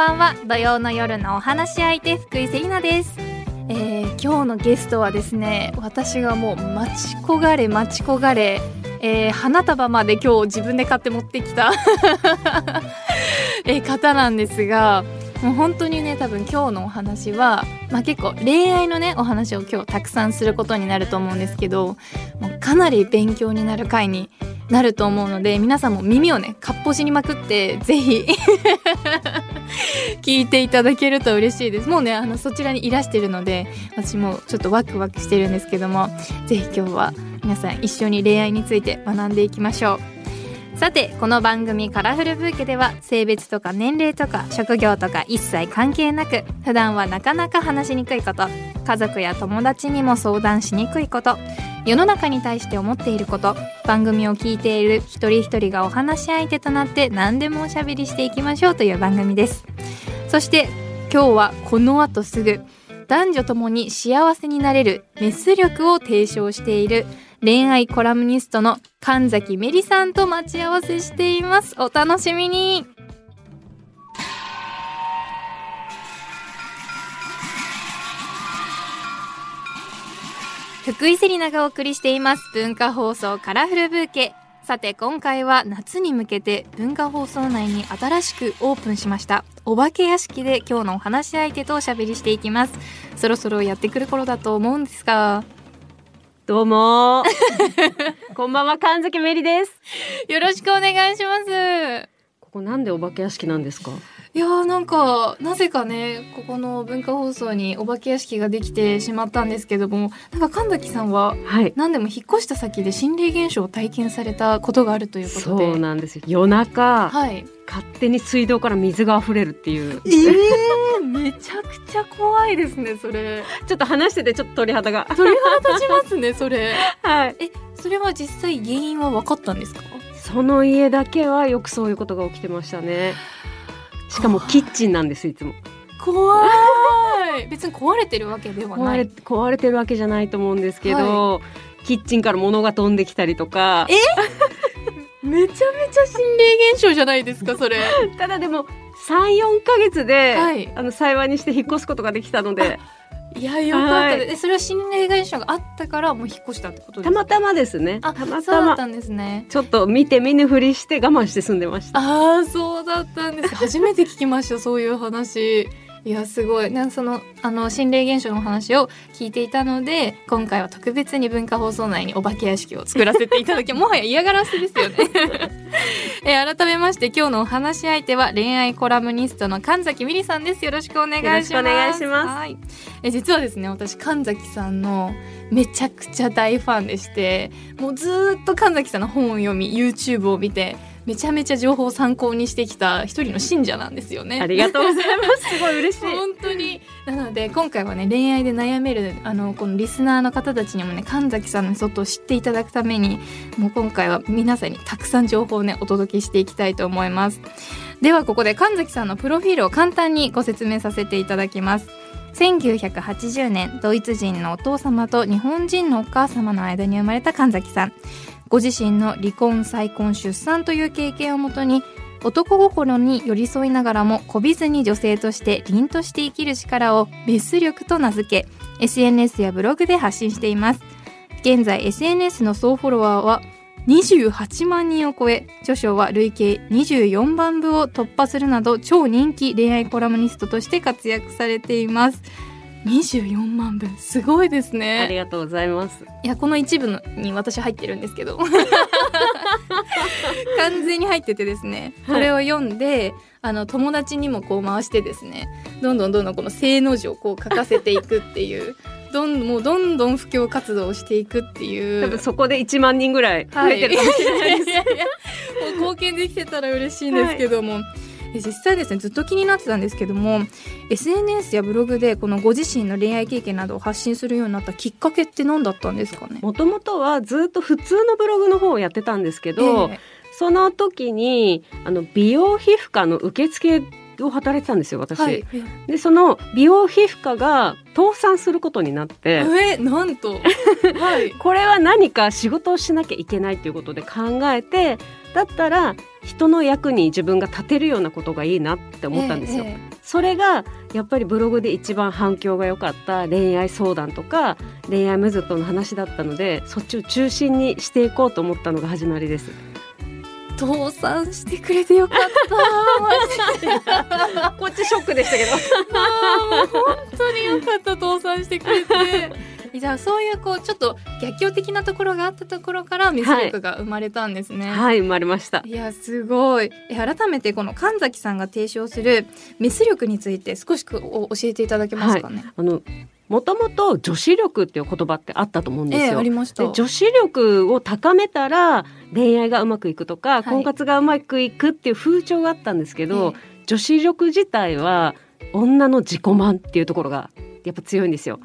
ばんは。土曜の夜のお話し相手福井セリナです、えー、今日のゲストはですね私がもう待ち焦がれ待ち焦がれ、えー、花束まで今日自分で買って持ってきた、えー方なんですがもう本当にね多分今日のお話は、まあ、結構恋愛のねお話を今日たくさんすることになると思うんですけどもうかなり勉強になる回になると思うので皆さんも耳をねかっぽしにまくってぜひ 聞いていただけると嬉しいです。もうねあのそちらにいらしてるので私もちょっとワクワクしてるんですけどもぜひ今日は皆さん一緒に恋愛について学んでいきましょう。さてこの番組「カラフルブーケ」では性別とか年齢とか職業とか一切関係なく普段はなかなか話しにくいこと家族や友達にも相談しにくいこと世の中に対して思っていること番組を聞いている一人一人がお話し相手となって何でもおしゃべりしていきましょうという番組です。そして今日はこの後すぐ男女ともに幸せになれるメス力を提唱している恋愛コラムニストの神崎メリさんと待ち合わせしています。お楽しみに。福井セリナがお送りしています文化放送カラフルブーケ。さて今回は夏に向けて文化放送内に新しくオープンしました。お化け屋敷で今日のお話し相手とおしゃべりしていきます。そろそろやってくる頃だと思うんですが。どうも。こんばんは神崎メリです。よろしくお願いします。ここなんでお化け屋敷なんですか？いやーなんかなぜかねここの文化放送にお化け屋敷ができてしまったんですけどもなんか神崎さんははい。何でも引っ越した先で心霊現象を体験されたことがあるということで。そうなんですよ。夜中はい。勝手に水道から水が溢れるっていう。えー、めちゃくちゃ怖いですねそれ。ちょっと話しててちょっと鳥肌が。鳥肌立ちますねそれ。はい。えそれは実際原因は分かったんですか？その家だけはよくそういうことが起きてましたねしかもキッチンなんですいつも。怖い。別に壊れてるわけではない。壊れ壊れてるわけじゃないと思うんですけど、キッチンから物が飛んできたりとか。え？めちゃめちゃ心霊現象じゃないですかそれ。ただでも34ヶ月で、はい。あの幸いにして引っ越すことができたのでいやよかったはい。でそれは心霊現象があったからもう引っ越したってことですか？たまたまですね。あたまたま。だったんですね。ちょっと見て見ぬふりして我慢して住んでました。ああそうだったんです。初めて聞きましたそういう話いやすごい。なんかそのあの心霊現象の話を聞いていたので今回は特別に文化放送内にお化け屋敷を作らせていただきもはや嫌がらせですよね。えー改めまして今日のお話し相手は恋愛コラムニストの神崎美里さんです。よろしくお願いします。よろしくお願いします。はい。え実はですね私神崎さんのめちゃくちゃ大ファンでしてもうずーっと神崎さんの本を読み YouTube を見てめちゃめちゃ情報を参考にしてきた一人の信者なんですよね。ありがとうございます。すごい嬉しい。本当に。なので今回はね恋愛で悩めるあのこのリスナーの方たちにもね神崎さんの外を知っていただくためにもう今回は皆さんにたくさん情報をねお届けしていきたいと思います。ではここで神崎さんのプロフィールを簡単にご説明させていただきます。1980年ドイツ人のお父様と日本人のお母様の間に生まれた神崎さんご自身の離婚再婚出産という経験をもとに男心に寄り添いながらもこびずに女性として凛として生きる力をメス力と名付け SNS やブログで発信しています。現在 SNS の総フォロワーは28万人を超え著書は累計24万部を突破するなど超人気恋愛コラムニストとして活躍されています。24万部すごいですありねがとうございます。いやこの一部のに私入ってるんですけど。完全に入っててですね。これを読んで、あの友達にもこう回してですね。どんどんどんどんこの正の字をこう書かせていくっていう。どんもうどんどん布教活動をしていくっていう。多分そこで1万人ぐらい増えてるかもしれないです、い。やいやいやもう貢献できてたら嬉しいんですけども、で実際ですねずっと気になってたんですけども SNS やブログでこのご自身の恋愛経験などを発信するようになったきっかけって何だったんですかね？もともとはずっと普通のブログの方をやってたんですけど、えその時にあの美容皮膚科の受付を働いてたんですよ私、えはい。でその美容皮膚科が倒産することになって。えなんと。はい。これは何か仕事をしなきゃいけないということで考えてだったら人の役に自分が立てるようなことがいいなって思ったんですよ。えええそれがやっぱりブログで一番反響が良かった恋愛相談とか恋愛メソッドの話だったのでそっちを中心にしていこうと思ったのが始まりです。え倒産してくれてよかった こっちショックでしたけど。本当によかった倒産してくれて。じゃあそういうこうちょっと逆境的なところがあったところからメス力が生まれたんですね。はい生まれました。いやすごいえ改めてこの神崎さんが提唱するメス力について少し教えていただけますかね？あのもともと女子力っていう言葉ってあったと思うんですええよ。ありました。で女子力を高めたら恋愛がうまくいくとか、い婚活がうまくいくっていう風潮があったんですけど、女子力自体は女の自己満っていうところがやっぱ強いんですよ。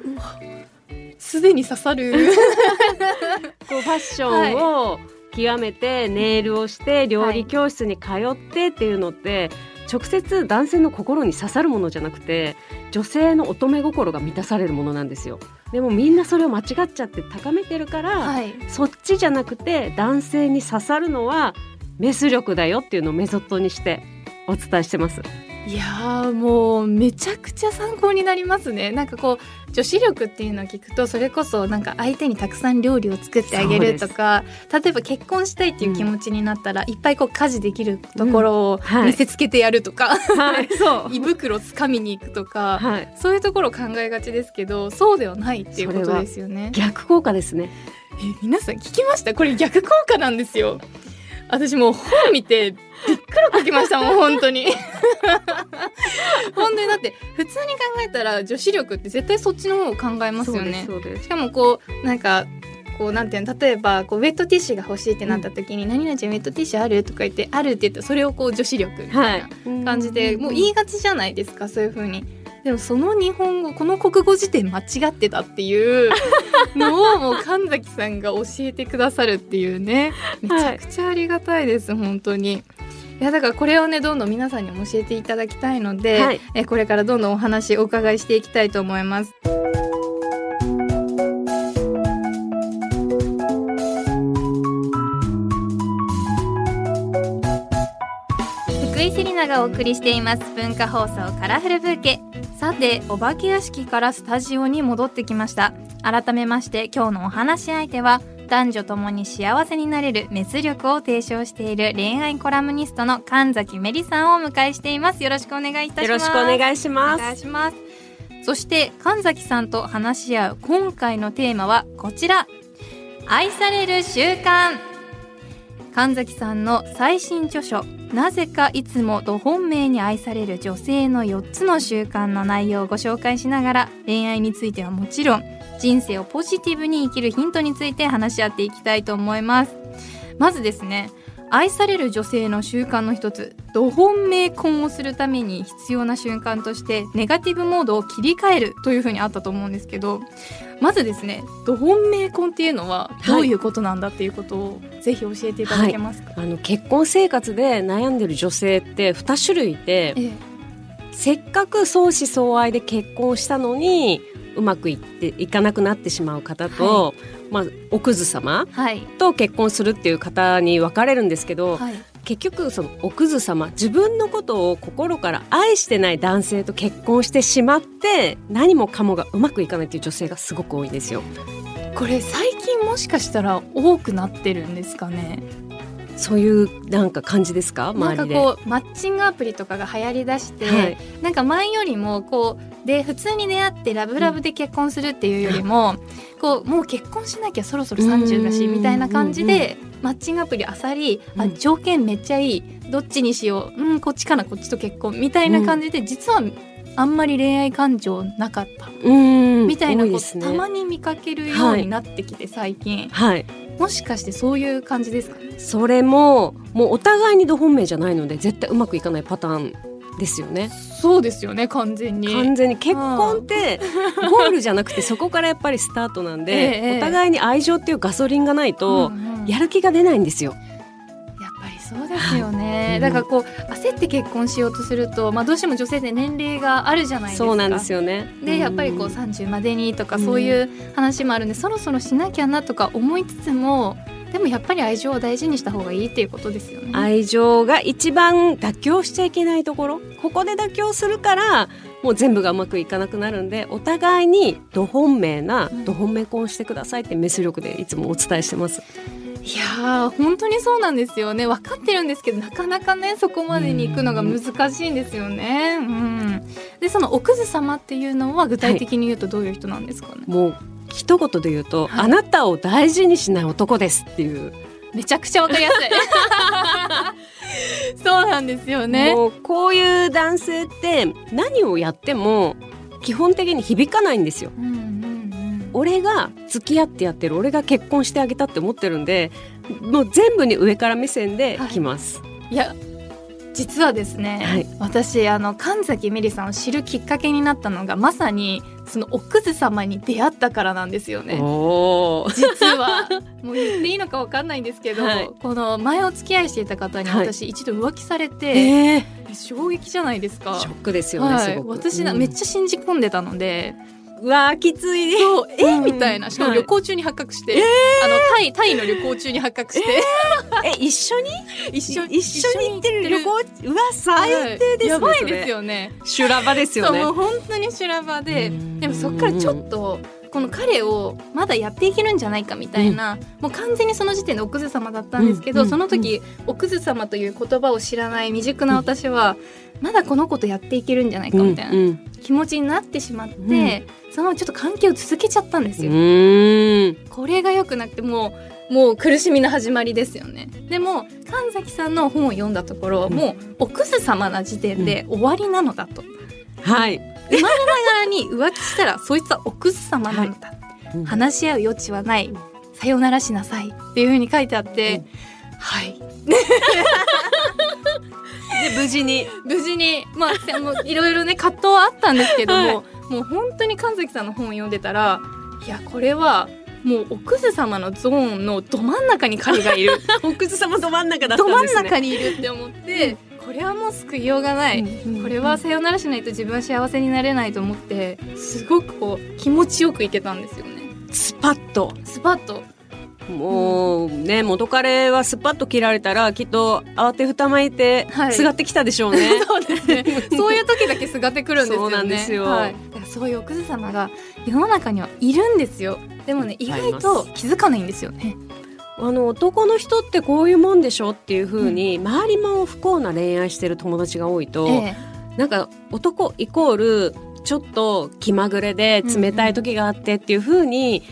すでに刺さる。こうファッションを極めてネイルをして料理教室に通ってっていうのって、直接男性の心に刺さるものじゃなくて女性の乙女心が満たされるものなんですよ。でもみんなそれを間違っちゃって高めてるから、はい。そっちじゃなくて男性に刺さるのはメス力だよっていうのをメソッドにしてお伝えしてます。いやーもうめちゃくちゃ参考になりますねなんかこう女子力っていうのを聞くとそれこそなんか相手にたくさん料理を作ってあげるとか例えば結婚したいっていう気持ちになったら、いっぱいこう家事できるところをはい見せつけてやるとか。胃袋つかみに行くとか、はい、そういうところを考えがちですけどそうではないっていうことですよね。逆効果ですね。え皆さん聞きました？これ逆効果なんですよ。私もう本見てびっくらこきましたもん本当に本当にだって普通に考えたら女子力って絶対そっちの方を考えますよね。しかもこうなんかこうなんていうの例えばこうウェットティッシュが欲しいってなった時に「何々ちゃんウェットティッシュある?」とか言って「ある」って言ったらそれをこう女子力みたはいない感じで、もう言いがちじゃないですかそういう風に。でもその日本語この国語辞典間違ってたっていう のをもう神崎さんが教えてくださるっていうねめちゃくちゃありがたいです、本当に。いやだからこれをねどんどん皆さんにも教えていただきたいので、はいえこれからどんどんお話お伺いしていきたいと思います。福井セリナがお送りしています文化放送カラフルブーケさてお化け屋敷からスタジオに戻ってきました。改めまして今日のお話し相手は男女ともに幸せになれるメス力を提唱している恋愛コラムニストの神崎メリさんをお迎えしています。よろしくお願いいたします。よろしくお願いしまお願いす。します。そして神崎さんと話し合う今回のテーマはこちら。愛される習慣神崎さんの最新著書なぜかいつもと本命に愛される女性の4つの習慣の内容をご紹介しながら恋愛についてはもちろん人生をポジティブに生きるヒントについて話し合っていきたいと思います。まずですね愛される女性の習慣の一つど本命婚をするために必要な瞬間としてネガティブモードを切り替えるというふうにあったと思うんですけどまずですねど本命婚っていうのはどういうことなんだっていうことをぜひ教えていただけますか、あの結婚生活で悩んでる女性って2種類いてええ。せっかく相思相愛で結婚したのにうまくいっていかなくなってしまう方と、まあ、おクズ様はい。と結婚するっていう方に分かれるんですけど、はい。結局そのおクズ様自分のことを心から愛してない男性と結婚してしまって何もかもがうまくいかないっていう女性がすごく多いんですよ。これ最近もしかしたら多くなってるんですかね？そういうなんか感じですか？なんか。こうマッチングアプリとかが流行りだして、はい。なんか前よりもこうで普通に出会ってラブラブで結婚するっていうよりも、こうもう結婚しなきゃそろそろ30だしうんみたいな感じでマッチングアプリあさり、あうん。条件めっちゃいいどっちにしよううんこっちかなこっちと結婚みたいな感じで、実はあんまり恋愛感情なかった。うん。みたいなこと、ね。たまに見かけるようになってきて最近、はいもしかしてそういう感じですかね？それももうお互いにど本命じゃないので絶対うまくいかないパターンですよね。そうですよね完全に。完全に。結婚ってゴールじゃなくてそこからやっぱりスタートなんで、ええお互いに愛情っていうガソリンがないとうんうん。やる気が出ないんですよ。やっぱりそうですよね、うん。だからこう焦って結婚しようとすると、まあ、どうしても女性で年齢があるじゃないですか。そうなんですよね。でやっぱりこううん30までにとかうん。そういう話もあるんで、そろそろしなきゃなとか思いつつもでもやっぱり愛情を大事にした方がいいっていうことですよね。愛情が一番妥協しちゃいけないところ。ここで妥協するからもう全部がうまくいかなくなるんでお互いにど本命なうん。ど本命婚してくださいってメス力でいつもお伝えしてます。いやー本当にそうなんですよね。分かってるんですけどなかなかねそこまでに行くのが難しいんですよね。うん、でその奥津様っていうのは具体的に言うとどういう人なんですかね、もう一言で言うと、はい。あなたを大事にしない男ですっていう、めちゃくちゃわかりやすい。そうなんですよね。もうこういう男性って何をやっても基本的に響かないんですよ。うん俺が付き合ってやってる俺が結婚してあげたって思ってるんでもう全部に上から目線で来ます。いや実はですね、はい。私あの神崎メリさんを知るきっかけになったのがまさにその奥津様に出会ったからなんですよね。実は。もう言っていいのかわかんないんですけど、はい。この前お付き合いしていた方にはい。私一度浮気されて、えー。衝撃じゃないですか。ショックですよね、はい。私な、うん。めっちゃ信じ込んでたので、うわーきつい。そうえ、うん。みたいな。しかもはい。旅行中に発覚して、あのタイタイの旅行中に発覚して、え一緒に？一緒一緒に行ってる旅行？うわ最低ですね、やばいですよね。修羅場ですよねそうもう本当に修羅場で。うん。でもそっからちょっとこの彼をまだやっていけるんじゃないかみたいな、もう完全にその時点で奥津様だったんですけど、うん。その時、奥津様という言葉を知らない未熟な私は、まだこの子とやっていけるんじゃないかみたいなうんうん。気持ちになってしまって、そのちょっと関係を続けちゃったんですうよ。これが良くなくてもうもう苦しみの始まりですよね。でも神崎さんの本を読んだところ、うん。もう奥津様な時点で終わりなのだと。はい、ながらに浮気したらそいつは奥津様なのだ、うん。話し合う余地はない。さよならしなさい。っていう風に書いてあって、はい。で無事に。無事に。まあせもういろいろね葛藤はあったんですけども、はい。もう本当に神崎さんの本を読んでたらいやこれはもう奥津様のゾーンのど真ん中に彼がいる。奥津様ど真ん中だったど真んんですね。中にいるって思って、これはもう救いようがない、うんこれはさよならしないと自分は幸せになれないと思ってすごくこう気持ちよくいけたんですよね。スパッと。スパッと。もうね元彼はスパッと切られたらきっと慌てふたまいてはい。すがってきたでしょうね、そうですね。そういう時だけすがってくるんですよね。そうなんですよ。はい、だからそういう奥津様が世の中にはいるんですよ。でもね意外と気づかないんですよねあの男の人ってこういうもんでしょっていう風に、周りも不幸な恋愛してる友達が多いと、えなんか男イコールちょっと気まぐれで冷たい時があってっていう風に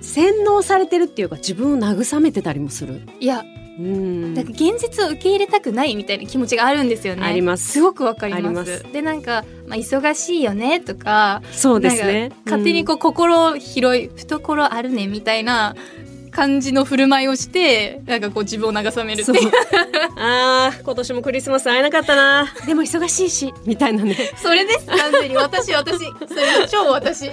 洗脳されてるっていうか自分を慰めてたりもする。えいやうん。なんか現実を受け入れたくないみたいな気持ちがあるんですよね。あります。すごくわかります。でなんか、まあ、忙しいよねとかそうですね。勝手にこう心広い懐あるねみたいな感じの振る舞いをしてなんかこう自分を慰めるっていう。あー今年もクリスマス会えなかったな。でも忙しいし。みたいなね。それです完全に。私私。それ超私。っ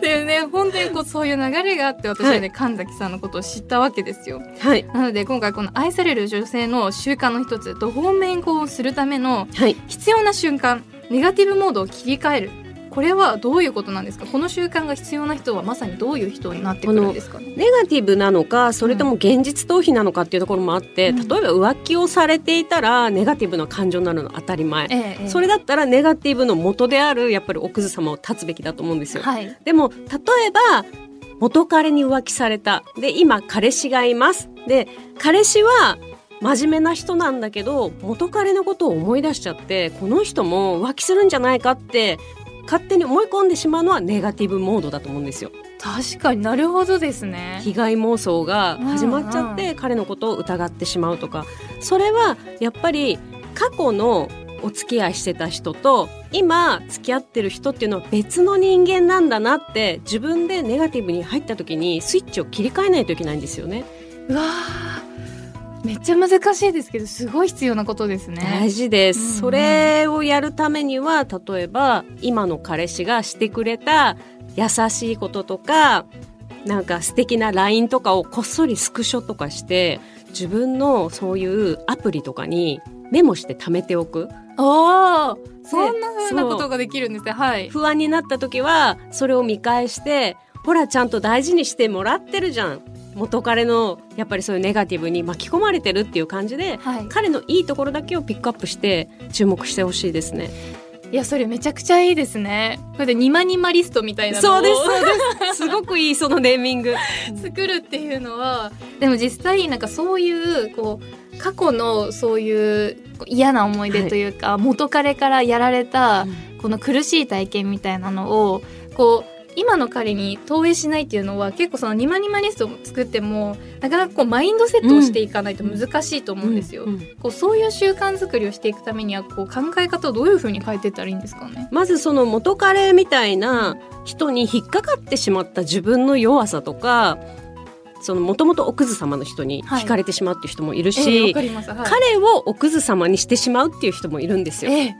ていうね本当にこうそういう流れがあって私はね、神崎さんのことを知ったわけですよ。はい。なので今回この愛される女性の習慣の一つ途方面婚をするためのはい。必要な瞬間ネガティブモードを切り替えるこれはどういうことなんですか？この習慣が必要な人はまさにどういう人になってくるんですか？ねネガティブなのかそれとも現実逃避なのかっていうところもあって、うん。例えば浮気をされていたらネガティブな感情になるの当たり前、ええええ。それだったらネガティブの元であるやっぱり奥津様を立つべきだと思うんですよ。はい。でも例えば元彼に浮気された。で今彼氏がいます。で彼氏は真面目な人なんだけど元彼のことを思い出しちゃってこの人も浮気するんじゃないかって勝手に思い込んでしまうのはネガティブモードだと思うんですよ。確かになるほどですね被害妄想が始まっちゃって、彼のことを疑ってしまうとかそれはやっぱり過去のお付き合いしてた人と今付き合ってる人っていうのは別の人間なんだなって自分でネガティブに入った時にスイッチを切り替えないといけないんですよね。うわーめっちゃ難しいですけどすごい必要なことですね。大事です、うんうん。それをやるためには例えば今の彼氏がしてくれた優しいこととかなんか素敵な LINE とかをこっそりスクショとかして自分のそういうアプリとかにメモして貯めておく。ああそんな風なことができるんですね。はい。不安になった時はそれを見返してほらちゃんと大事にしてもらってるじゃん元彼のやっぱりそういうネガティブに巻き込まれてるっていう感じで、はい、彼のいいところだけをピックアップして注目してほしいですね。いやそれめちゃくちゃいいですねこれでニマニマリストみたいなそうですそうです。すごくいいそのネーミング。作るっていうのはでも実際なんかそういうこう過去のそういう嫌な思い出というか、元彼からやられたこの苦しい体験みたいなのをこう今の彼に投影しないっていうのは結構そのニマニマリストを作ってもなかなかこうマインドセットをしていかないと難しいと思うんですよ。こうそういう習慣作りをしていくためにはこう考え方をどういうふうに変えていったらいいんですかね。まずその元彼みたいな人に引っかかってしまった自分の弱さとかそのもともとおクズ様の人に惹かれてしまうっていう人もいるし、ええわかります。はい。彼をおクズ様にしてしまうっていう人もいるんですよ。ええ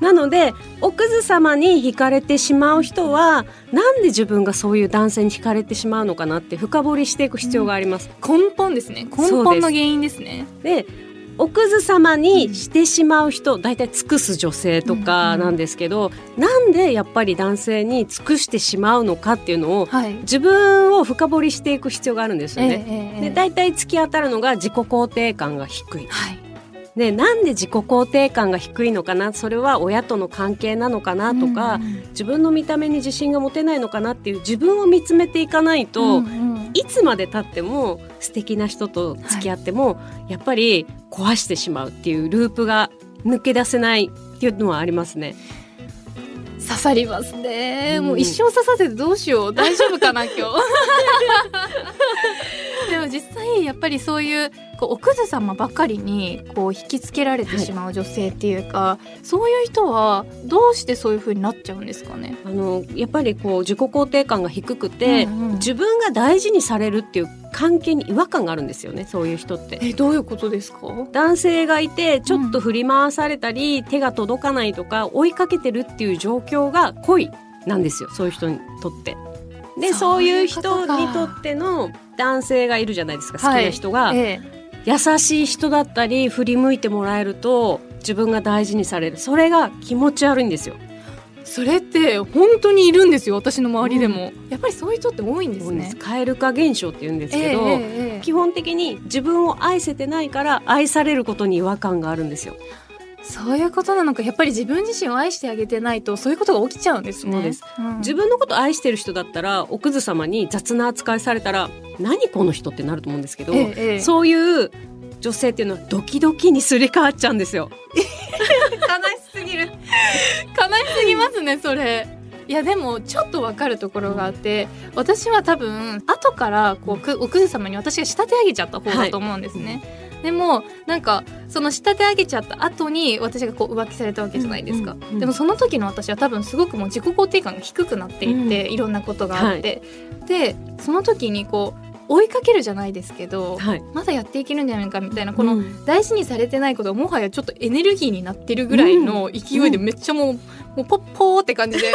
なのでおクズ様に惹かれてしまう人はなんで自分がそういう男性に惹かれてしまうのかなって深掘りしていく必要があります。根本ですね。根本の原因ですね。でおクズ様にしてしまう人大体尽くす女性とかなんですけど、なんでやっぱり男性に尽くしてしまうのかっていうのをはい。自分を深掘りしていく必要があるんですよね。ええええで大体突き当たるのが自己肯定感が低い。はい。でなんで自己肯定感が低いのかな？それは親との関係なのかな？とか、うんうん。自分の見た目に自信が持てないのかなっていう自分を見つめていかないと、うんうん。いつまでたっても素敵な人と付き合っても、やっぱり壊してしまうっていうループが抜け出せないっていうのはありますね。刺さりますね、うん。もう一生刺させてどうしよう？大丈夫かな今日？でも実際やっぱりそういうこうおクズ様ばかりにこう引きつけられてしまう女性っていうか、そういう人はどうしてそういう風になっちゃうんですかね？あのやっぱりこう自己肯定感が低くて、うんうん。自分が大事にされるっていう関係に違和感があるんですよねそういう人って。えどういうことですか？男性がいてちょっと振り回されたり、手が届かないとか追いかけてるっていう状況が恋なんですよそういう人にとって。でそそうういう人にとっての男性がいるじゃないですか好きな人が、え優しい人だったり振り向いてもらえると自分が大事にされる。それが気持ち悪いんですよ。えそれって本当にいるんですよ私の周りでも、やっぱりそういう人って多いんですね。蛙化現象って言うんですけど、えええええ。基本的に自分を愛せてないから愛されることに違和感があるんですよ。そういうことなのか。やっぱり自分自身を愛してあげてないとそういうことが起きちゃうんですね。そうです、ん。自分のこと愛してる人だったらおクズ様に雑な扱いされたら何この人ってなると思うんですけど、ええええ。そういう女性っていうのはドキドキにすり替わっちゃうんですよ。悲しすぎる。悲しすぎますねそれ。いやでもちょっとわかるところがあって私は多分後からこうくおクズ様に私が仕立て上げちゃった方だと思うんですね、でもなんかその仕立て上げちゃった後に私がこう浮気されたわけじゃないですか、うんうんうんでもその時の私は多分すごくもう自己肯定感が低くなっていって、いろんなことがあって、でその時にこう追いかけるじゃないですけど、はい、まだやっていけるんじゃないかみたいなこのうん。大事にされてないことがもはやちょっとエネルギーになってるぐらいの勢いでめっちゃもう,、もうポッポーって感じで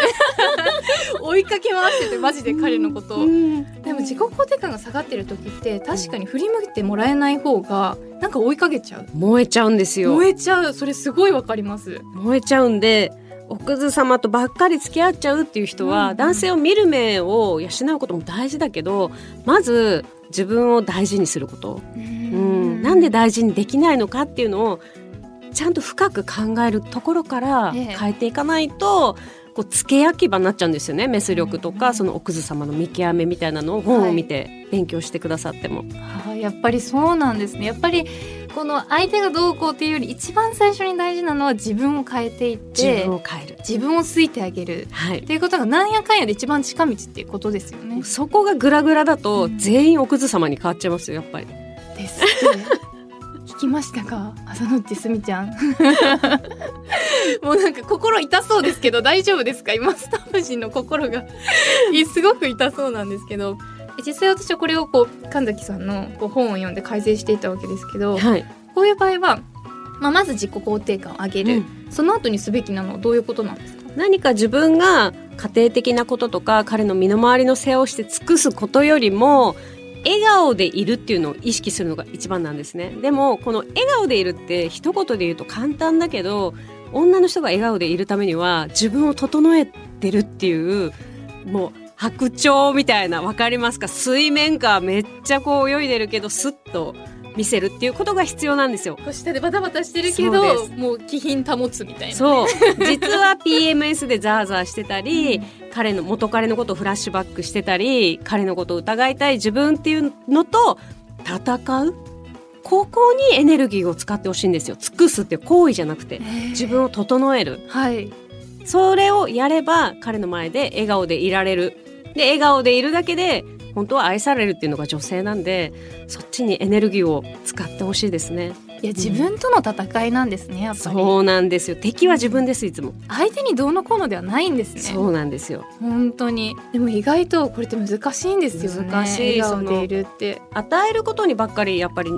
追いかけ回しててマジで彼のことを。うん。でも自己肯定感が下がってる時って確かに振り向いてもらえない方がなんか追いかけちゃう。燃えちゃうんですよ。燃えちゃう。それすごいわかります。燃えちゃうんでおクズ様とばっかり付き合っちゃうっていう人は、うん。男性を見る目を養うことも大事だけどまず自分を大事にすること、うん、なんで大事にできないのかっていうのをちゃんと深く考えるところからええ。変えていかないと、こう付け焼き場になっちゃうんですよね。メス力とか、うんそのおクズ様の見極めみたいなのを本を見て勉強してくださっても。あーやっぱりそうなんですね。やっぱりこの相手がどうこうっていうより一番最初に大事なのは自分を変えていっ自て分を変える、自分を好いてあげる。はい。っていうことがなんやかんやで一番近道っていうことですよね。そこがグラグラだとうん。全員おクズ様に変わっちゃいますよやっぱり。ですって。聞きましたか？朝のうちすみちゃん。もうなんか心痛そうですけど大丈夫ですか？今スタッフ陣の心が。い すごく痛そうなんですけど。実際私はこれをこう神崎さんのこう本を読んで改善していたわけですけどはい、こういう場合は、まあ、まず自己肯定感を上げる、うん。その後にすべきなのはどういうことなんですか？何か自分が家庭的なこととか彼の身の回りの世話をして尽くすことよりも笑顔でいるっていうのを意識するのが一番なんですね。でもこの笑顔でいるって一言で言うと簡単だけど女の人が笑顔でいるためには自分を整えてるっていうもう白鳥みたいな分かりますか？水面下めっちゃこう泳いでるけどスッと見せるっていうことが必要なんですよ。下でバタバタしてるけどもう気品保つみたいなそう。実は PMS でザーザーしてたり、彼の元彼のことをフラッシュバックしてたり彼のことを疑いたい自分っていうのと戦うここにエネルギーを使ってほしいんですよ。尽くすって行為じゃなくて自分を整える。はい。それをやれば彼の前で笑顔でいられる。で笑顔でいるだけで本当は愛されるっていうのが女性なんでそっちにエネルギーを使ってほしいですね。いや自分との戦いなんですねやっぱり。そうなんですよ。敵は自分ですいつも。相手にどうのこうのではないんですね。そうなんですよ。本当に。でも意外とこれって難しいんですよね難しい笑顔でいるって。与えることにばっかりやっぱり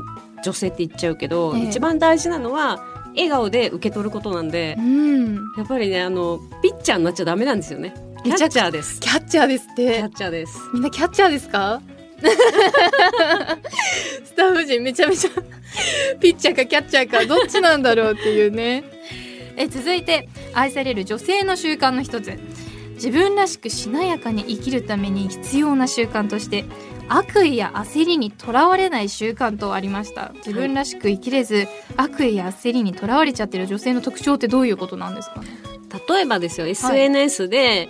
女性って言っちゃうけど、ええ。一番大事なのは笑顔で受け取ることなんでうん。やっぱりねあのピッチャーになっちゃダメなんですよね。キャッチャーです。キャッチャーですっキてャッチャーです。みんなキャッチャーですか？スタッフ陣めちゃめちゃピッチャーかキャッチャーかどっちなんだろうっていうね。え続いて愛される女性の習慣の一つ自分らしくしなやかに生きるために必要な習慣として悪意や焦りにとらわれない習慣とありました。自分らしく生きれず、悪意や焦りにとらわれちゃってる女性の特徴ってどういうことなんですか？ね例えばですよ SNS で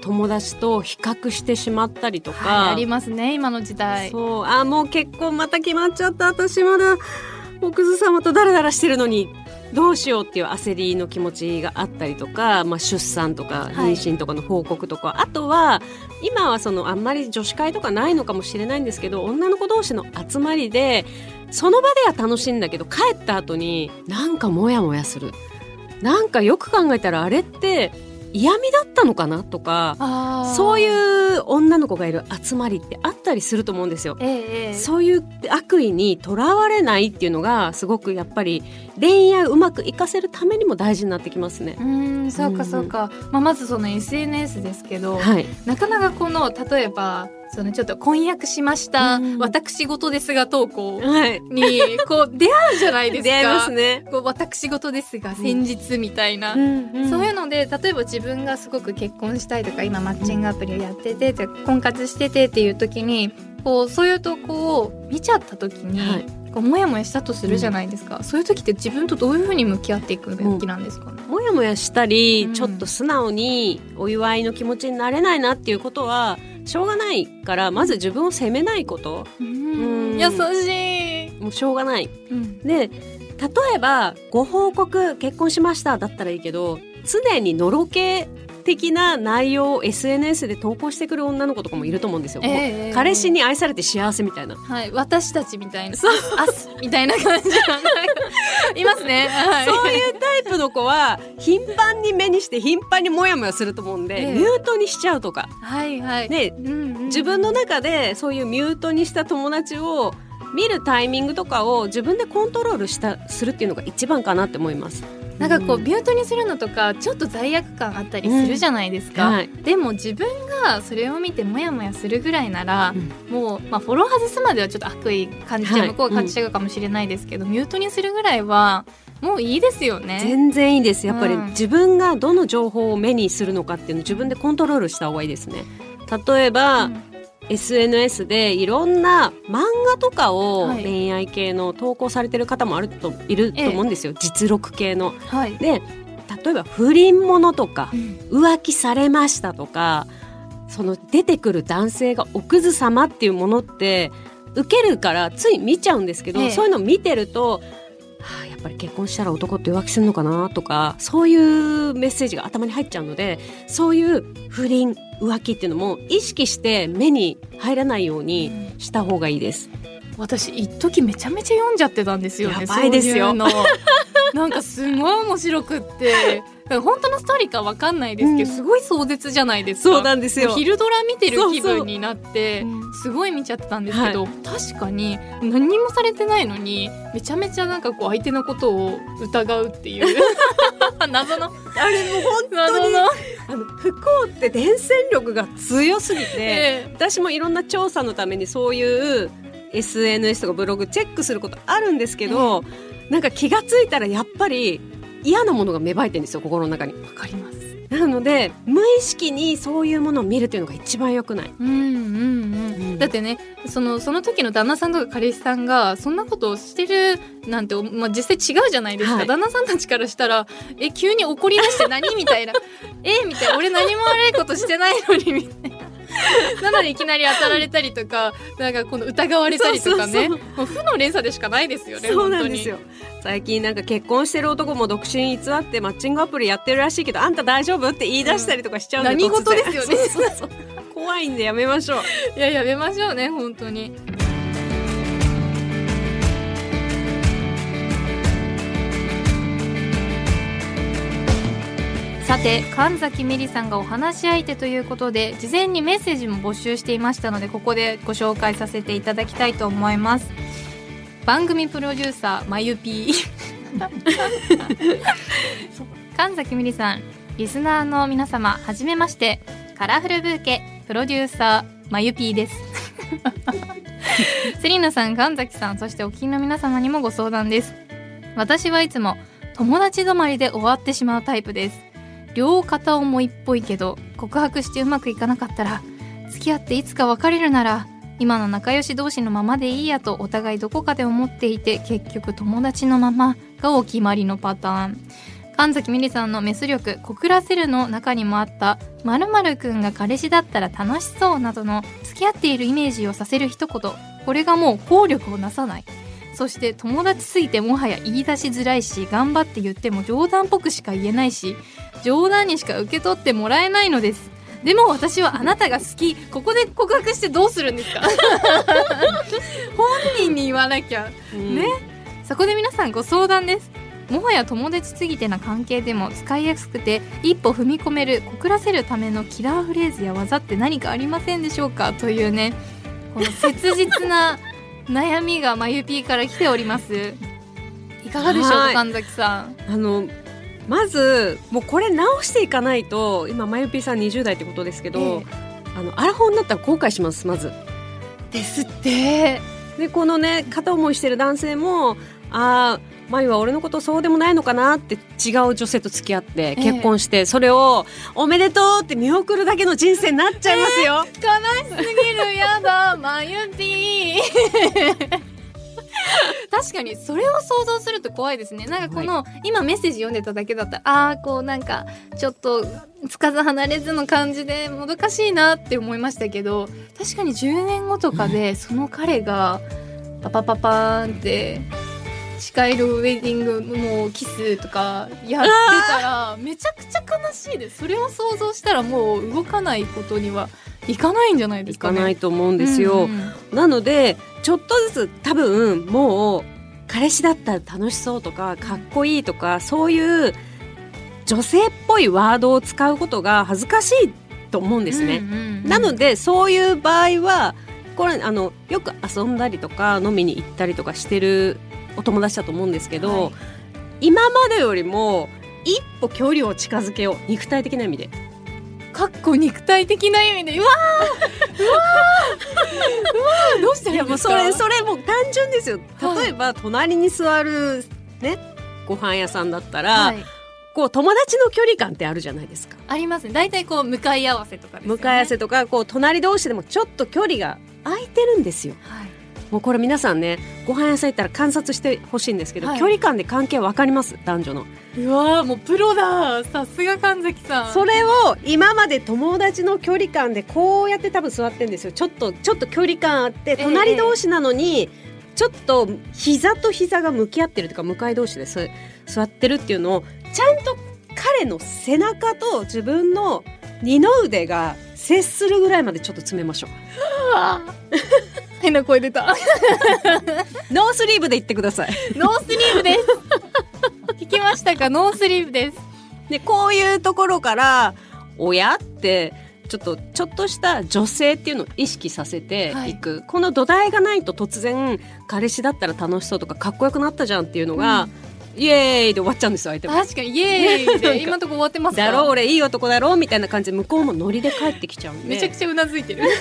友達と比較してしまったりとか、はいありますね今の時代。そう。あもう結婚また決まっちゃった。私まだ奥津様とダラダラしてるのにどうしようっていう焦りの気持ちがあったりとか、まあ、出産とかはい。妊娠とかの報告とか、あとは今はそのあんまり女子会とかないのかもしれないんですけど女の子同士の集まりでその場では楽しいんだけど帰った後になんかモヤモヤする。なんかよく考えたらあれって嫌味だったのかなとかそうういう女の子がいる集まりってあったりすると思うんですよ。ええええ。そういう悪意にとらわれないっていうのがすごくやっぱり恋愛をうまくいかせるためにも大事になってきますね。うーんそうかそうか、まあ、まずその SNS ですけど、はい、なかなかこの例えばそのちょっと婚約しました、うん。私事ですが投稿はい、にこう 出会うじゃないですか。出会いますね。こう私事ですが先日みたいな、んそういうので例えば自分がすごく結婚したいとか今マッチングアプリをやってて、で婚活しててっていう時にこうそういう投稿を見ちゃった時に、はい。こうモヤモヤしたとするじゃないですか、そういう時って自分とどういうふうに向き合っていくべきなんですかね、もやもやしたり、うん。ちょっと素直にお祝いの気持ちになれないなっていうことはしょうがないからまず自分を責めないこと。うん。優しい、もうしょうがない。うん。で例えばご報告結婚しましただったらいいけど常にのろけ的な内容を SNS で投稿してくる女の子とかもいると思うんですよ。ええ彼氏に愛されて幸せみたいな。はい、私たちみたいな、そうあすみたいな感じいますね。はい、そういうタイプの子は頻繁に目にして頻繁にモヤモヤすると思うんで、ええミュートにしちゃうとか、はいはい。ね、うんうん自分の中でそういうミュートにした友達を見るタイミングとかを自分でコントロールしたするっていうのが一番かなって思います。なんかこううんミュートにするのとかちょっと罪悪感あったりするじゃないですか。はい。でも自分がそれを見てモヤモヤするぐらいなら、もうまあフォロー外すまではちょっと悪意感じちゃう、はい向こうが感じちゃうかもしれないですけど、ミュートにするぐらいはもういいですよね。全然いいです。やっぱりうん。自分がどの情報を目にするのかっていうのを自分でコントロールした方がいいですね。例えば、うん SNS でいろんな漫画とかをはい。恋愛系の投稿されてる方もあるといると思うんですよ、実録系の。はい。で例えば不倫ものとかうん。浮気されましたとかその出てくる男性がおクズ様っていうものって受けるからつい見ちゃうんですけど、ええ。そういうのを見てると、はあ、やっぱり結婚したら男って浮気するのかなとかそういうメッセージが頭に入っちゃうのでそういう不倫浮気っていうのも意識して目に入らないようにした方がいいです。私一時めちゃめちゃ読んじゃってたんですよねやばいですよ。そういうの。なんかすごい面白くって本当のストーリーかわかんないですけど、うん。すごい壮絶じゃないですか。そうなんですよ。昼ドラ見てる気分になってうんすごい見ちゃってたんですけど、確かに何にもされてないのにめちゃめちゃなんかこう相手のことを疑うっていう。謎の。あれもう本謎の、あの不幸って伝染力が強すぎて、え私もいろんな調査のためにそういう SNS とかブログチェックすることあるんですけど、なんか気がついたらやっぱり嫌なものが芽生えてるんですよ心の中に。えわかりますなので無意識にそういうものを見るっていうのが一番良くない。うんうんうん、だってねそのその時の旦那さんとか彼氏さんがそんなことをしてるなんて、まあ、実際違うじゃないですか、はい旦那さんたちからしたら「え急に怒り出して何?」みたいな「えみたいな「俺何も悪いことしてないのに」みたいな。なのでいきなり当たられたりとかなんかこの疑われたりとかね。そうもう負の連鎖でしかないですよねそうなんですよ。最近なんか結婚してる男も独身偽ってマッチングアプリやってるらしいけどあんた大丈夫って言い出したりとかしちゃうんで、何突然事ですよね。怖いんでやめましょう。いややめましょうね本当にさて神崎メリさんがお話し相手ということで事前にメッセージも募集していましたのでここでご紹介させていただきたいと思います。番組プロデューサーまゆぴー。神崎メリさんリスナーの皆様はじめましてカラフルブーケプロデューサーまゆぴーです。セリーナさん神崎さんそしてお聞きの皆様にもご相談です。私はいつも友達止まりで終わってしまうタイプです。両片思いっぽいけど告白してうまくいかなかったら付き合っていつか別れるなら今の仲良し同士のままでいいやとお互いどこかで思っていて結局友達のままがお決まりのパターン。神崎美里さんのメス力告らせるの中にもあった〇〇くんが彼氏だったら楽しそうなどの付き合っているイメージをさせる一言。これがもう効力をなさない。そして友達すぎてもはや言い出しづらいし頑張って言っても冗談っぽくしか言えないし冗談にしか受け取ってもらえないのです。でも私はあなたが好き。ここで告白してどうするんですか？本人に言わなきゃ。ね？そこで皆さんご相談です。もはや友達すぎてな関係でも使いやすくて一歩踏み込める告らせるためのキラーフレーズや技って何かありませんでしょうか？というね。この切実な悩みがまゆぴーから来ております。いかがでしょうかはい。神崎さん。あのまずもうこれ直していかないと今まゆぴーさん20代ってことですけど、えあのアラフォーになったら後悔しますまず。ですって。でこのね片思いしてる男性もああまゆは俺のことそうでもないのかなって違う女性と付き合ってえ結婚して、それをおめでとうって見送るだけの人生になっちゃいますよ。悲しすぎる。やだ。まゆぴー。確かにそれを想像すると怖いですね。なんかこの、今メッセージ読んでただけだった。らあーこうなんかちょっとつかず離れずの感じでもどかしいなって思いましたけど確かに10年後とかでその彼がパパパパーンって誓えるウェディングもうキスとかやってたらめちゃくちゃ悲しいですそれを想像したらもう動かないことにはいかないんじゃないでいすかね。かないと思うんですよ。うんうんなのでちょっとずつ多分もう彼氏だったら楽しそうとかかっこいいとかそういう女性っぽいワードを使うことが恥ずかしいと思うんですね。うんうんうんなのでそういう場合はこれあのよく遊んだりとか飲みに行ったりとかしてるお友達だと思うんですけど、はい。今までよりも一歩距離を近づけよう。肉体的な意味で。かっこ肉体的な意味で。うわーうわーうわーどうしたらいやもうそれそれもう単純ですよ。はい。例えば隣に座るねご飯屋さんだったら、はい。こう友達の距離感ってあるじゃないですか。ありますね。大体こう向かい合わせとかね。向かい合わせとかこう隣同士でもちょっと距離が空いてるんですよ。はいもうこれ皆さんねご飯屋さん行ったら観察してほしいんですけど、はい。距離感で関係わかります？男女の。うわーもうプロださすが神崎さん。それを今まで友達の距離感でこうやって多分座ってんですよ。ちょっとちょっと距離感あってえ隣同士なのに、ちょっと膝と膝が向き合ってるというか向かい同士で座ってるっていうのをちゃんと彼の背中と自分の二の腕が接するぐらいまでちょっと詰めましょう。変な声出た。ノースリーブで言ってください。ノースリーブです。聞きましたか？ノースリーブです。でこういうところから親ってちょっとちょっとした女性っていうのを意識させていく、この土台がないと突然彼氏だったら楽しそうとかかっこよくなったじゃんっていうのが、うんイエーイで終わっちゃうんですよ相手も。確かにイエーイで今のとこ終わってますかだろう俺いい男だろうみたいな感じで向こうもノリで帰ってきちゃうんで。めちゃくちゃうなずいてる。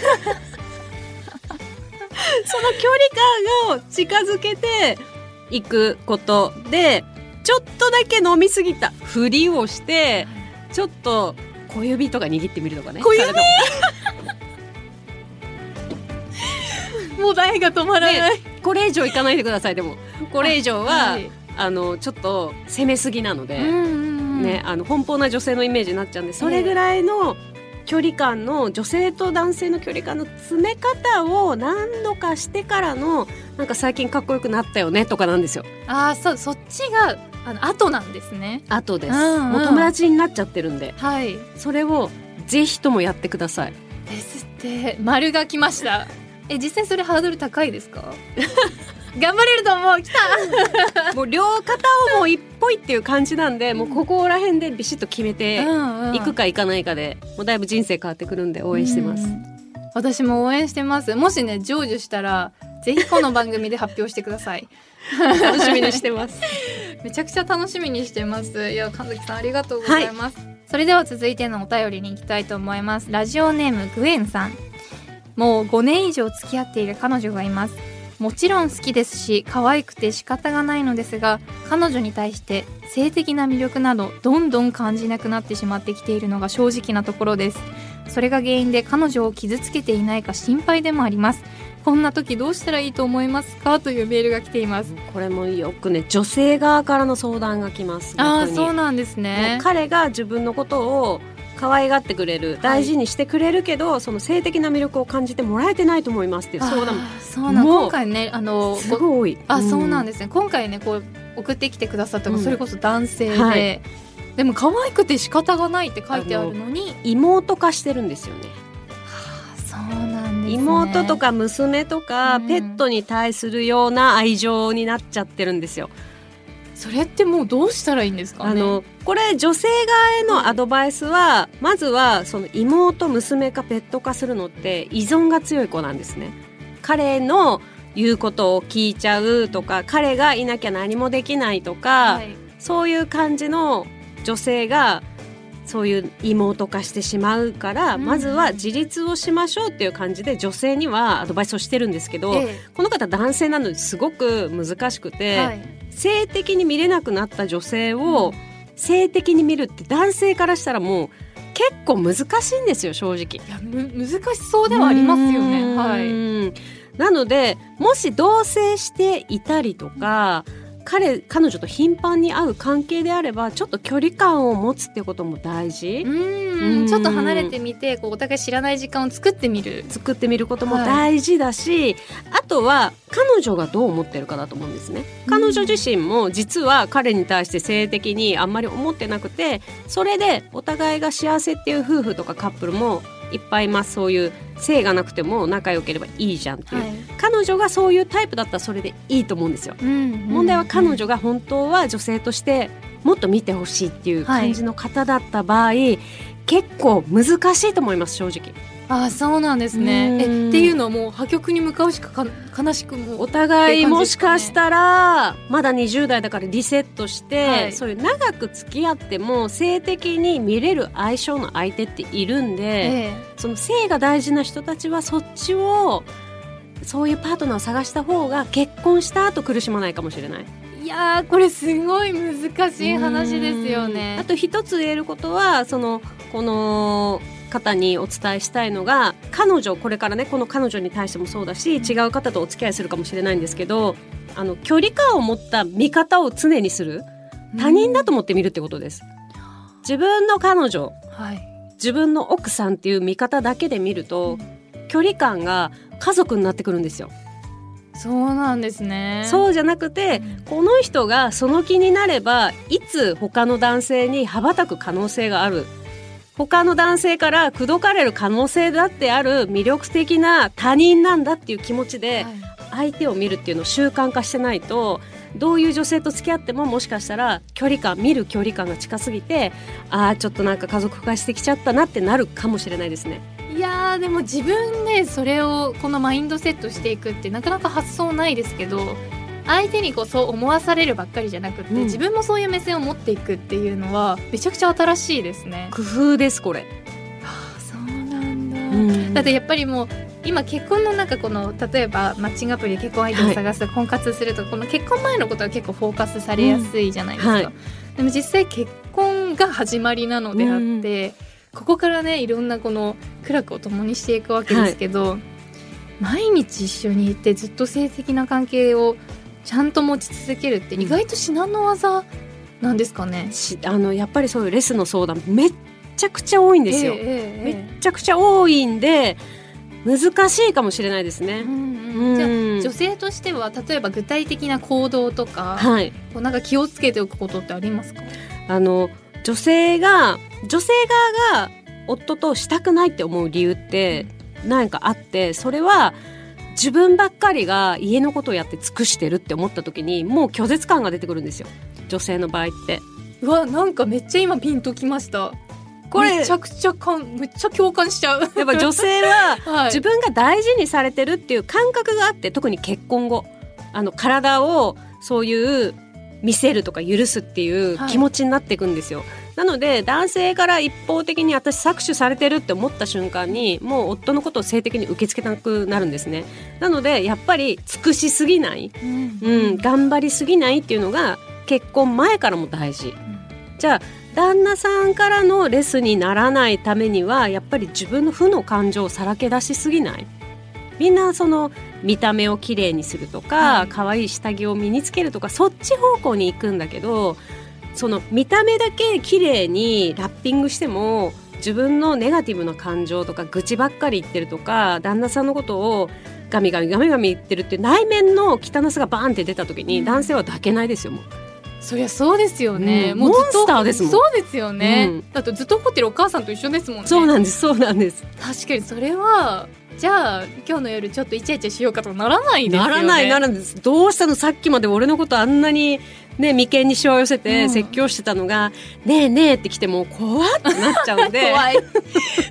その距離感を近づけていくことでちょっとだけ飲みすぎたふりをしてちょっと小指とか握ってみるとかね小指？もう台が止まらない、これ以上いかないでくださいでも。これ以上は、はいあのちょっと攻めすぎなので、うんうんうん。ね、あの奔放な女性のイメージになっちゃうんでそれぐらいの距離感の女性と男性の距離感の詰め方を何度かしてからのなんか最近かっこよくなったよねとかなんですよ。ああそうそっちがあの後なんですね。後です、うんうん。もう友達になっちゃってるんで。はい。それをぜひともやってください。ですって。丸が来ました。え実際それハードル高いですか？頑張れると思う。来た。もう両肩をもう一歩いっていう感じなんでもうここら辺でビシッと決めてんいくかいかないかでもうだいぶ人生変わってくるんで応援してます、うん私も応援してます。もしね成就したらぜひこの番組で発表してください。楽しみにしてます。めちゃくちゃ楽しみにしてます。いや神崎さんありがとうございます、それでは続いてのお便りに行きたいと思います。ラジオネームグエンさん。もう5年以上付き合っている彼女がいますもちろん好きですし可愛くて仕方がないのですが彼女に対して性的な魅力などどんどん感じなくなってしまってきているのが正直なところです。それが原因で彼女を傷つけていないか心配でもあります。こんな時どうしたらいいと思いますか？というメールが来ています。これもよくね女性側からの相談が来ます。ああそうなんですもねう彼が自分のことを可愛がってくれる大事にしてくれるけど、その性的な魅力を感じてもらえてないと思いますっていう相談も。あーそうなんもう今回ねあのすごごい多いあそうなんでですね。今回ねこう送ってきてくださったのそれこそ男性で、はい。でも可愛くて仕方がないって書いてあるのに。妹化してるんですよね。はあそうなんですね。妹とか娘とか、うん。ペットに対するような愛情になっちゃってるんですよ。それってもうどうしたらいいんですかね？あのこれ女性側へのアドバイスは、まずはその妹娘かペット化するのって依存が強い子なんですね。彼の言うことを聞いちゃうとか彼がいなきゃ何もできないとか、はい。そういう感じの女性がそういう妹化してしまうから、うん。まずは自立をしましょうっていう感じで女性にはアドバイスをしてるんですけど、えこの方男性なのですごく難しくえて、はい。性的に見れなくなった女性を性的に見るって男性からしたらもう結構難しいんですよ正直。いやむ難しそうではありますよね。はい。い。なのでもし同棲していたりとか彼彼女と頻繁に会う関係であればちょっと距離感を持つってことも大事。う。うん。んちょっと離れてみてこうお互い知らない時間を作ってみる。作ってみることも大事だし、あとは彼女がどう思ってるかだと思うんですね。彼女自身も実は彼に対して性的にあんまり思ってなくてそれでお互いが幸せっていう夫婦とかカップルもいっぱいいますそういう性がなくても仲良ければいいじゃんっていう、はい。彼女がそういうタイプだったらそれでいいと思うんですよ。問問題は彼女が本当は女性としてもっと見てほしいっていう感じの方だった場合、結構難しいと思います正直ああそうなんですね。うん。えっていうのはもう破局に向かうしかか悲しくもお互いもしかしたらまだ20代だからリセットして、はい。そういう長く付き合っても性的に見れる相性の相手っているんで、え。その性が大事な人たちはそっちをそういうパートナーを探した方が結婚した後苦しまないかもしれない。えいやーこれすごい難しい話ですよね。あと一つ言えることはそのこの方にお伝えしたいのが彼女これからねこの彼女に対してもそうだし違う方とお付き合いするかもしれないんですけどあの距離感を持った見方を常にする。他人だと思って見るってことです。自分の彼女はい。自分の奥さんっていう見方だけで見ると距離感が家族になってくるんですよ。そうなんですね。そうじゃなくてこの人がその気になればいつ他の男性に羽ばたく可能性がある。他の男性から口説かれる可能性だってある魅力的な他人なんだっていう気持ちではい。相手を見るっていうのを習慣化してないとどういう女性と付き合ってももしかしたら距離感見る距離感が近すぎてああちょっとなんか家族化してきちゃったなってなるかもしれないですね。いやーでも自分でそれをこのマインドセットしていくってなかなか発想ないですけど相手にこうそう思わされるばっかりじゃなくって、うん。自分もそういう目線を持っていくっていうのはめちゃくちゃ新しいですね。工夫ですこれ。ああそうなんだ、うん。だってやっぱりもう今結婚のなんかこの例えばマッチングアプリで結婚相手を探すと婚活すると、この結婚前のことは結構フォーカスされやすいじゃないですか、うん。はい。でも実際結婚が始まりなのであって、ここからねいろんなこの苦楽を共にしていくわけですけど、毎日一緒にいてずっと性的な関係をちゃんと持ち続けるって意外と至難の技なんですかね？しあのやっぱりそういうレスの相談めっちゃくちゃ多いんですよ、ええええめっちゃくちゃ多いんで難しいかもしれないですね。うんうん。うん。じゃあ女性としては例えば具体的な行動とか、はい、こうなんか気をつけておくことってありますか？あの女性が女性側が夫としたくないって思う理由って何かあってそれは自分ばっかりが家のことをやって尽くしてるって思った時にもう拒絶感が出てくるんですよ。女性の場合って。うわなんかめっちゃ今ピンときました。これめちゃくちゃかんめっちゃ共感しちゃう。やっぱ女性は はい。自分が大事にされてるっていう感覚があって特に結婚後あの体をそういう見せるとか許すっていう気持ちになっていくんですよ、なので男性から一方的に私搾取されてるって思った瞬間にもう夫のことを性的に受け付けなくなるんですね。なのでやっぱり尽くしすぎない、うん。うん、頑張りすぎないっていうのが結婚前からも大事。じゃあ旦那さんからのレスにならないためにはやっぱり自分の負の感情をさらけ出しすぎない。みんなその見た目をきれいにするとか、はい。可愛い下着を身につけるとかそっち方向に行くんだけどその見た目だけ綺麗にラッピングしても自分のネガティブな感情とか愚痴ばっかり言ってるとか旦那さんのことをガミガミガミガミ言ってるっていう内面の汚さがバーンって出た時にうん。男性は抱けないですよもう。そりゃそうですよね、うん。もうモンスターですもん。そうですよね、うん。だってずっと怒ってるお母さんと一緒ですもんね。そうなんですそうなんです。確かにそれはじゃあ今日の夜ちょっとイチャイチャしようかとならないですよね。ならないならないです。どうしたの？さっきまで俺のことあんなにね眉間にしわ寄せうん。て説教してたのが「ねえねえ」って来ても怖ってなっちゃうんで。怖い。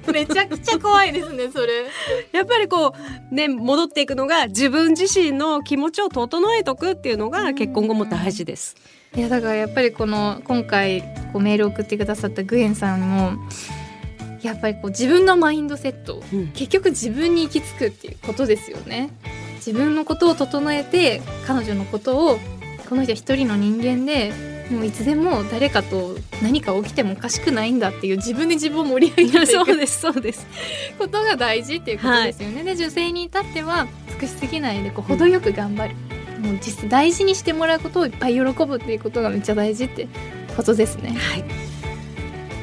めちゃくちゃ怖いですねそれ。やっぱりこうね戻っていくのが自分自身の気持ちを整えとくっていうのが結婚後も大事です。いやだからやっぱりこの今回こうメールを送ってくださったグエンさんもやっぱりこう自分のマインドセットうん。結局自分に行き着くっていうことですよね。自分のことを整えて彼女のことをこの人は一人の人間でもういつでも誰かと何か起きてもおかしくないんだっていう自分で自分を盛り上げていく。そうですそうです。ことが大事っていうことですよね、で女性に至っては尽くしすぎないでこう程よく頑張る、もう実際大事にしてもらうことをいっぱい喜ぶっていうことがめっちゃ大事ってことですね。はい。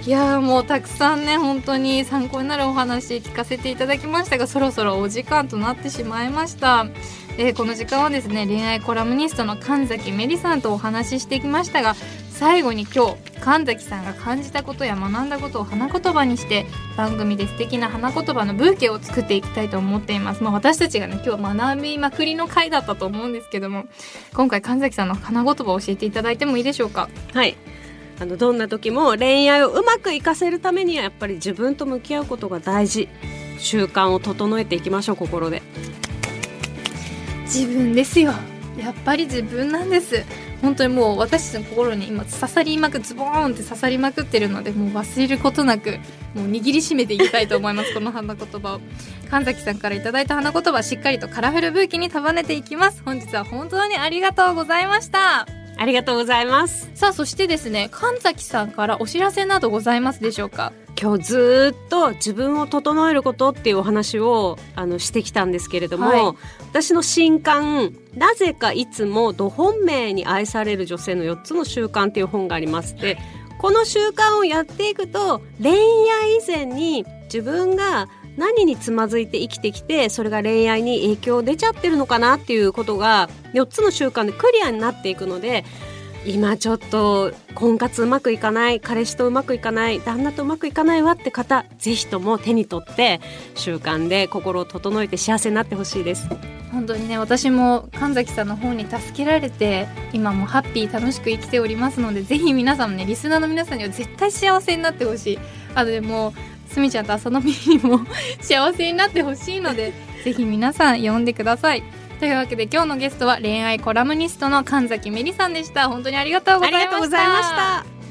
いやーもうたくさんね本当に参考になるお話聞かせていただきましたがそろそろお時間となってしまいました、えーこの時間はですね恋愛コラムニストの神崎芽里さんとお話ししてきましたが最後に今日神崎さんが感じたことや学んだことを花言葉にして番組で素敵な花言葉のブーケを作っていきたいと思っています、まあ、私たちがね今日学びまくりの回だったと思うんですけども今回神崎さんの花言葉を教えていただいてもいいでしょうか？はい。あのどんな時も恋愛をうまくいかせるためにはやっぱり自分と向き合うことが大事。習慣を整えていきましょう心で。自分ですよ。やっぱり自分なんです。本当にもう私たちの心に今刺さりまくズボーンって刺さりまくってるのでもう忘れることなくもう握りしめていきたいと思います。この花言葉を。神崎さんからいただいた花言葉しっかりとカラフルブーケに束ねていきます。本日は本当にありがとうございました。ありがとうございます。さあそしてですね神崎さんからお知らせなどございますでしょうか？今日ずーっと自分を整えることっていうお話をあのしてきたんですけれども、はい。私の新刊「なぜかいつもど本命に愛される女性の4つの習慣」っていう本がありましてこの習慣をやっていくと恋愛以前に自分が何につまずいて生きてきてそれが恋愛に影響出ちゃってるのかなっていうことが4つの習慣でクリアになっていくので今ちょっと婚活うまくいかない彼氏とうまくいかない旦那とうまくいかないわって方ぜひとも手に取って習慣で心を整えて幸せになってほしいです。本当にね私も神崎さんの方に助けられて今もハッピー楽しく生きておりますのでぜひ皆さんもねリスナーの皆さんには絶対幸せになってほしい。あとでもすみちゃんと浅野美にも 幸せになってほしいのでぜひ皆さん呼んでください。というわけで今日のゲストは恋愛コラムニストの神崎芽里さんでした。本当にありがとうございました。ありがとうございました。